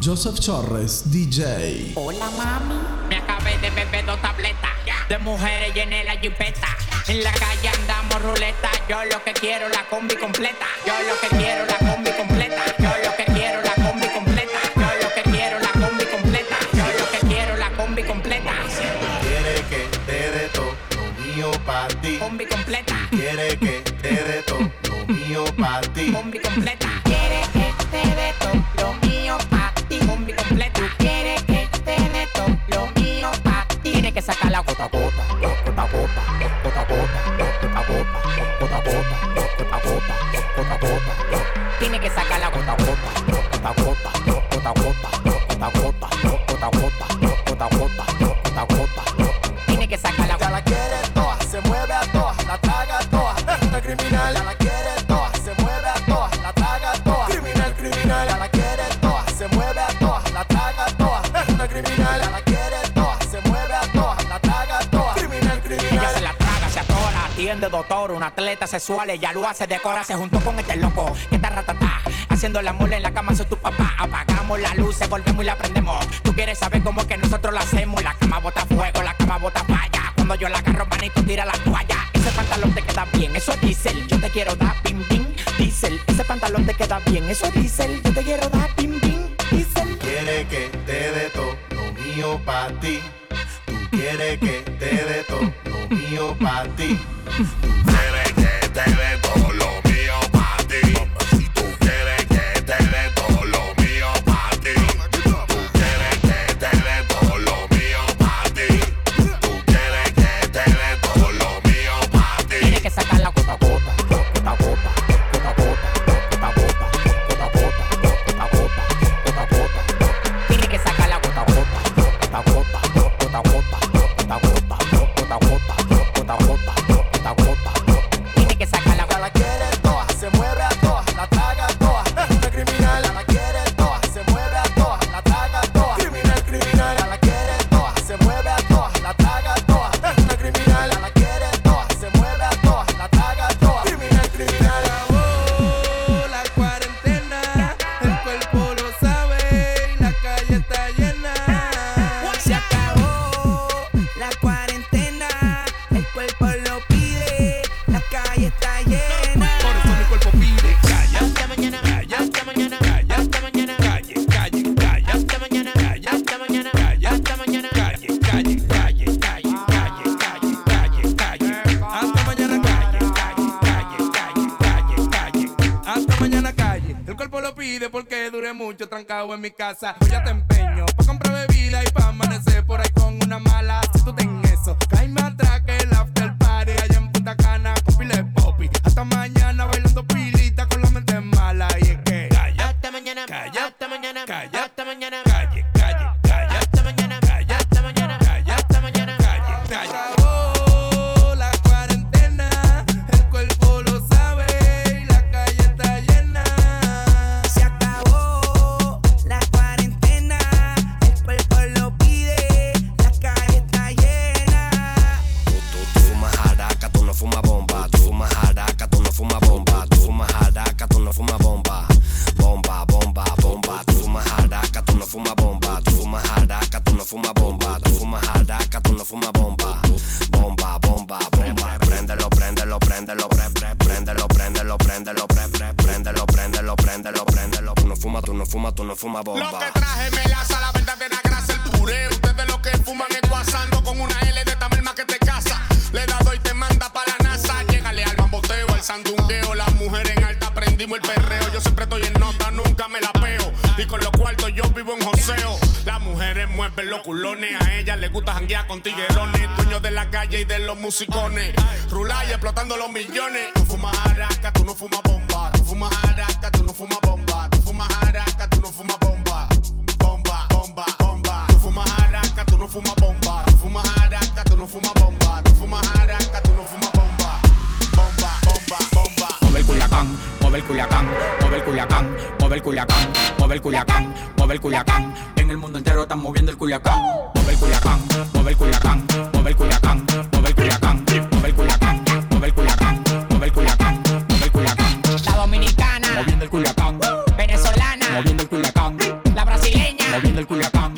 Joseph Chorres, DJ. Hola mami, me acabé de beber dos tabletas de mujeres llené la jipeta. En la calle andamos ruleta, yo lo que quiero la combi completa. Yo lo que quiero la combi completa. Yo lo que quiero la combi completa. Yo lo que quiero la combi completa. Yo lo que quiero la combi completa. Quiere que te dé todo lo mío para ti. Combi completa. Quiere que te dé todo lo mío para ti. Combi completa. Quiere la gota a gota, gota a gota, gota gota, gota gota, gota gota, gota gota, gota gota. Tiene que sacar la gota a gota, gota gota, gota gota, gota gota, gota gota, gota gota, doctor, un atleta sexual, ella lo hace, decora, se juntó con este loco, que está ratatá, haciendo la mole en la cama, soy tu papá, apagamos la luz, volvemos y la prendemos, tú quieres saber cómo que nosotros lo hacemos, la cama bota fuego, la cama bota falla, cuando yo la agarro, manito, tira la toalla, ese pantalón te queda bien, eso es diésel, yo te quiero dar pim pim, diésel, ese pantalón te queda bien, eso es diésel, yo te quiero dar pim pim, diésel. Quiere que te dé todo lo mío para ti. Tú quieres que te dé todo mío para ti. mucho trancado en mi casa. Yo ya te empeño pa' comprar bebida y pa' amanecer por ahí con una mala. Si tú ten eso, caíme atrás que el préndelo, préndelo, préndelo, pre, pre, préndelo, préndelo, préndelo, préndelo. Tú no fumas, tú no fumas, tú no fumas bomba. Lo que traje melaza, la verdadera grasa, el puré. Ustedes lo que fuman es guasando con una L de esta merma que te casa. Le da doy te manda para la NASA. Llégale al bamboteo, al sandungueo. Las mujeres en alta prendimos el perreo. Yo siempre estoy en nota, nunca me la peo. Y con los cuartos yo vivo en joseo. Mueven los culones. A ellas les gusta janguear con tiguerones. Dueños de la calle y de los musicones. Rular y explotando los millones. Tú fumas araca, tú no fumas bomba. Tú fumas araca, tú no fumas bomba. Tú fumas araca, tú no fumas bomba. Bomba, bomba, bomba. Tú fumas araca, tú no fumas bomba. Tú fumas araca, tú no fumas bomba. Tú fumas araca, tú no fumas bomba. Bomba, bomba, bomba. Culiacán, mueve el culiacán, mueve el culiacán, mueve el culiacán, mueve el culiacán, mueve el culiacán. En el mundo entero están moviendo el culiacán. Mueve el culiacán, mueve el culiacán, mueve el culiacán, mueve el culiacán, mueve el culiacán, mueve el culiacán, mueve el culiacán, mueve el culiacán. La dominicana, moviendo el culiacán. Venezolana, moviendo el culiacán. La brasileña. moviendo el culiacán.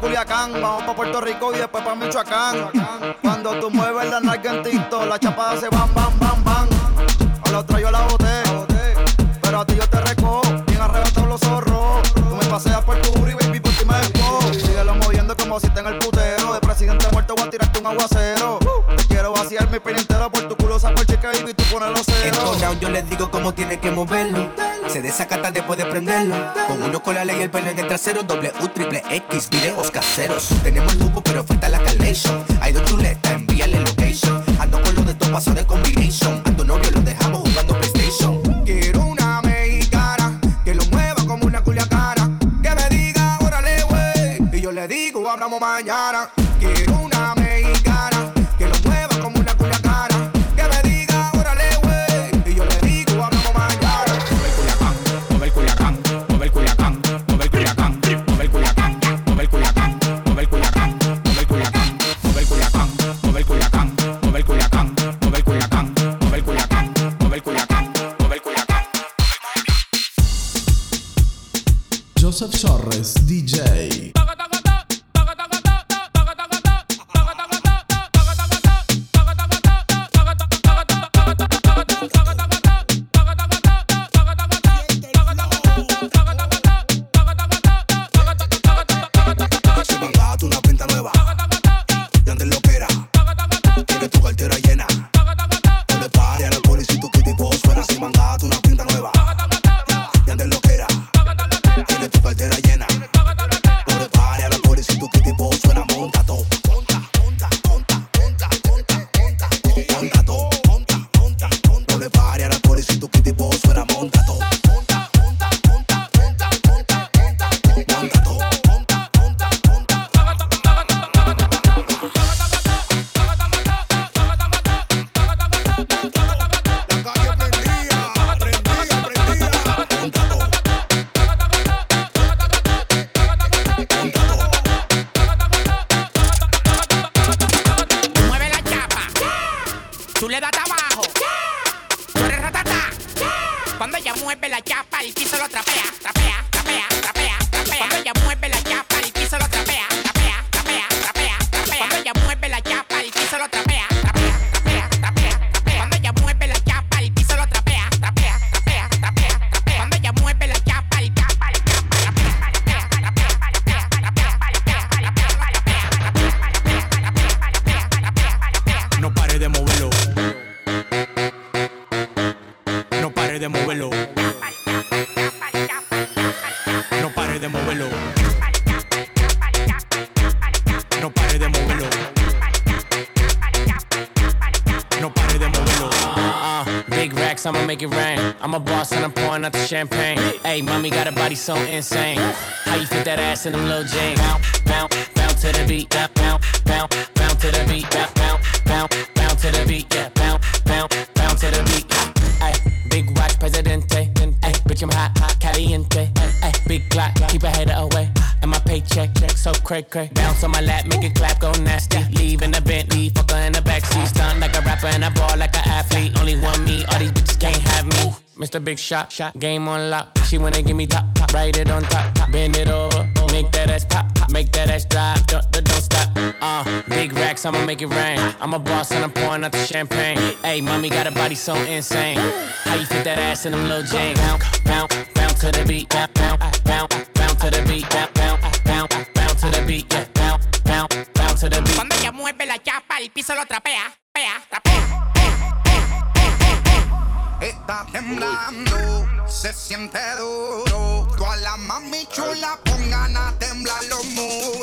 Culiacán, vamos pa' Puerto Rico y después pa' Michoacán. Cuando tú mueves la nalga en tinto, la chapada se van, van, van, van. A la otra yo la boté, pero a ti yo te recojo, bien arrebatado los zorros. Tú me paseas por tu y baby, por ti me. Síguelo moviendo como si está en el cheque y tú los yo les digo cómo tiene que moverlo. Se desacata después de prenderlo. Con uno con la ley y el pelo en el trasero. Doble U, triple X, videos caseros. Tenemos el lupo, pero falta la calation. Hay dos chuletas, envíale location. Ando con lo de todo paso de combination. A tu novio lo dejamos jugando PlayStation. Quiero una mexicana que lo mueva como una culiacana. Que me diga, órale, güey. Y yo le digo, hablamos mañana. Quiero racks, I'ma make it rain. I'm a boss and I'm pouring out the champagne. Hey, mommy got a body so insane. How you fit that ass in them little jeans? Bounce, bounce, bounce to the beat. Bounce, bounce, bounce, bounce to the beat. Bounce, bounce, bounce, bounce to the beat. Yeah, bounce, bounce, bounce to the beat. Hey, big watch, presidente. Hey, bitch, I'm hot, hot, caliente. Hey, big clock, keep a hater away. Cray cray. Bounce on my lap, make it clap, go nasty. Leave in the Bentley, fuck her in the backseat. Stunt like a rapper and I ball like an athlete. Only one me, all these bitches can't have me. Mr. Big Shot, shot, game on lock. She wanna give me top, top, write it on top, top. bend it over, make that ass pop, pop, make that ass drop, don't, don't stop. Uh, big racks, I'ma make it rain. I'm a boss and I'm pouring out the champagne. Hey, mommy got a body so insane. How you fit that ass in them little jeans? Bounce, bounce, bounce to the beat, bounce, bounce, bounce, bounce to the beat, bounce, bounce, the beat. yeah. Bounce, bounce, bounce to the beat. Cuando ella mueve la chapa, el piso lo trapea, pea, trapea. Está temblando, se siente duro. Todas las mami chula pongan a temblar los muros.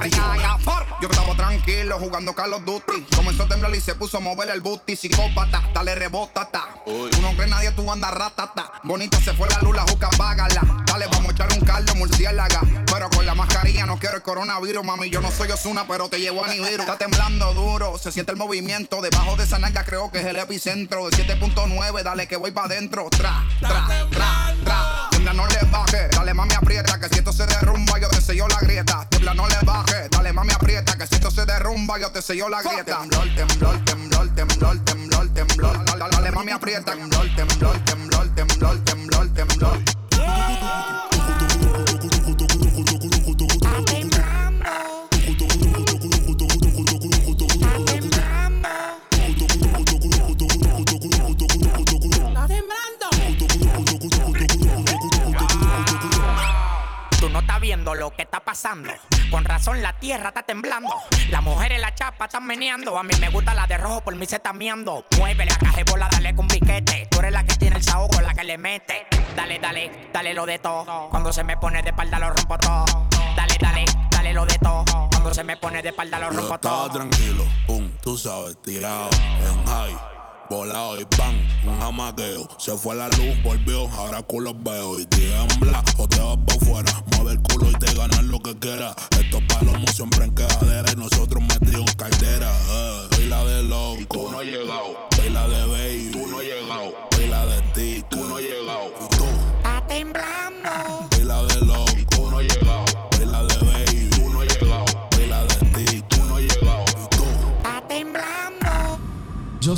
Ay, ay. Yo estaba tranquilo jugando Call of Duty. Comenzó a temblar y se puso a mover el booty. Psicópata, dale rebótata. Tú no crees nadie, tú andas ratata. Bonita se fue la luz, la juca, págala. Dale, vamos a echar un caldo, murciélaga. Pero con la mascarilla no quiero el coronavirus, mami. Yo no soy Osuna, pero te llevo a Nibiru. Está temblando duro, se siente el movimiento. Debajo de esa nalga creo que es el epicentro. De 7.9, dale que voy pa' adentro. Tra, tra, tra, no le baje. Dale, mami, aprieta. Que si esto se derrumba, yo te sello la grieta. Tiembla, no le baje. Dale, mami, aprieta. Que si esto se derrumba, yo te sello la grieta. Temblor, temblor, temblor, temblor, temblor, temblor. Dale, dale, mami, aprieta. Temblor, temblor, temblor, temblor, temblor, temblor. Pasando. Con razón la tierra está temblando. Las mujeres la chapa están meneando. A mí me gusta la de rojo, por mí se está miando. Mueve la caja bola, dale con piquete. Tú eres la que tiene el saoco, la que le mete. Dale, dale, dale lo de todo. Cuando se me pone de espalda lo rompo todo. Dale, dale, dale lo de todo. Cuando se me pone de espalda lo rompo todo. tranquilo, pum, tú sabes, tirado en high, volado y pan, un jamaqueo. Se fue la luz, volvió, ahora culos veo y tiembla o te vas pa' afuera. Mueve el culo y te ganas lo que quieras. Estos palomos siempre en